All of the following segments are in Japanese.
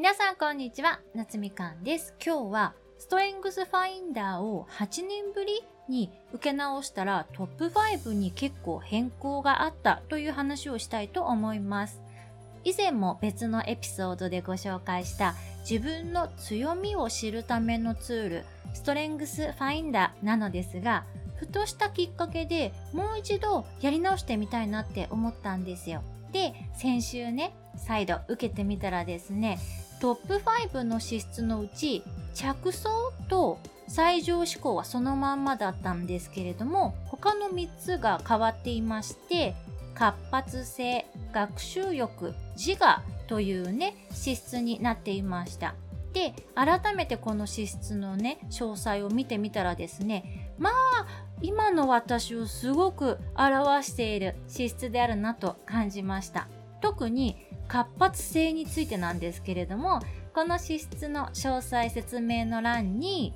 皆さんこんにちは、夏みかんです。今日はストレングスファインダーを8年ぶりに受け直したらトップ5に結構変更があったという話をしたいと思います。以前も別のエピソードでご紹介した自分の強みを知るためのツール、ストレングスファインダーなのですが、ふとしたきっかけでもう一度やり直してみたいなって思ったんですよ。で、先週ね、再度受けてみたらですね、トップ5の資質のうち着想と最上志向はそのまんまだったんですけれども他の3つが変わっていまして活発性学習欲自我というね資質になっていました。で改めてこの資質のね詳細を見てみたらですねまあ今の私をすごく表している資質であるなと感じました。特に活発性についてなんですけれどもこの資質の詳細説明の欄に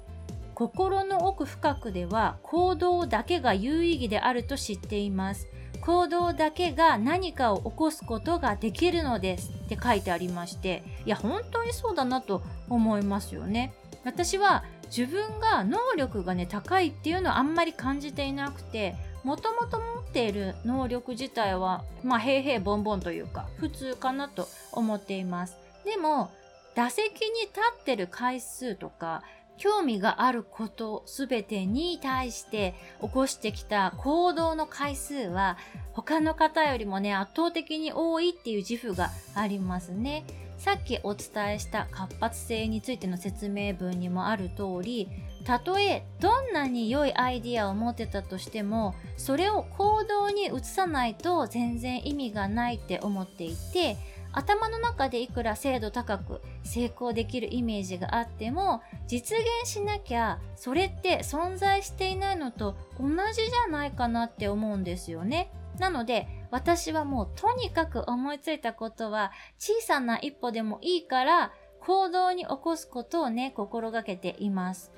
心の奥深くでは行動だけが有意義であると知っています。行動だけが何かを起こすことができるのですって書いてありましていや本当にそうだなと思いますよね。私は自分が能力がね高いっていうのはあんまり感じていなくてもともと持っている能力自体はまあ平々ボンボンというか普通かなと思っていますでも打席に立ってる回数とか興味があることすべてに対して起こしてきた行動の回数は他の方よりもね圧倒的に多いっていう自負がありますね。さっきお伝えした活発性についての説明文にもある通りたとえどんなに良いアイディアを持ってたとしてもそれを行動に移さないと全然意味がないって思っていて頭の中でいくら精度高く成功できるイメージがあっても実現しなきゃそれって存在していないのと同じじゃないかなって思うんですよね。なので私はもうとにかく思いついたことは小さな一歩でもいいから行動に起こすことをね心がけています。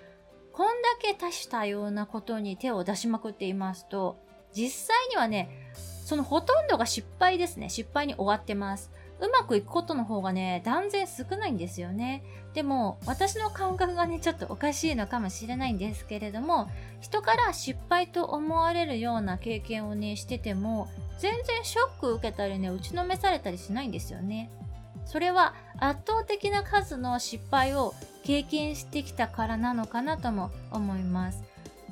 こんだけ多種多様なことに手を出しまくっていますと実際にはねそのほとんどが失敗ですね失敗に終わってますうまくいくことの方がね、断然少ないんですよね。でも、私の感覚がね、ちょっとおかしいのかもしれないんですけれども、人から失敗と思われるような経験をね、してても、全然ショック受けたりね、打ちのめされたりしないんですよね。それは圧倒的な数の失敗を経験してきたからなのかなとも思います。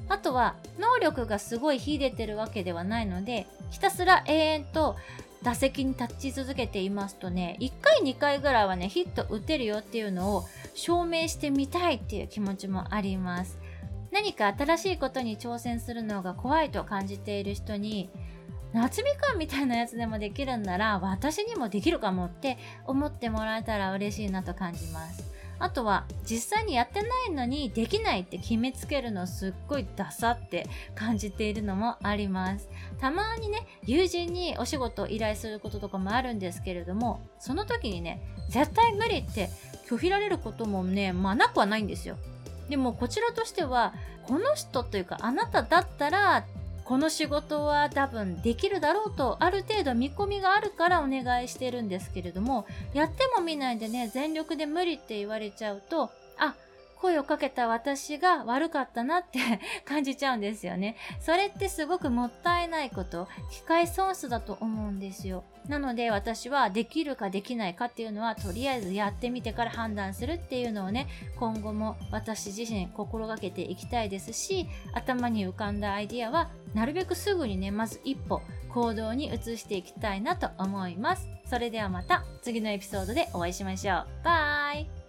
あとは能力がすごい秀でてるわけではないのでひたすら永遠と打席に立ち続けていますとね1回2回ぐらいはねヒット打てるよっていうのを証明してみたいっていう気持ちもあります。何か新しいことに挑戦するのが怖いと感じている人に夏みかんみたいなやつでもできるんなら私にもできるかもって思ってもらえたら嬉しいなと感じます。あとは実際にやってないのにできないって決めつけるのすっごいダサって感じているのもあります。たまにね友人にお仕事を依頼することとかもあるんですけれどもその時にね絶対無理って拒否られることもねまあなくはないんですよ。でもこちらとしてはこの人というかあなただったらこの仕事は多分できるだろうとある程度見込みがあるからお願いしてるんですけれどもやっても見ないでね全力で無理って言われちゃうとあ声をかけた私が悪かったなって 感じちゃうんですよね。それってすごくもったいないこと、機械損失だと思うんですよ。なので私はできるかできないかっていうのはとりあえずやってみてから判断するっていうのをね、今後も私自身心がけていきたいですし、頭に浮かんだアイディアはなるべくすぐにね、まず一歩行動に移していきたいなと思います。それではまた次のエピソードでお会いしましょう。バイ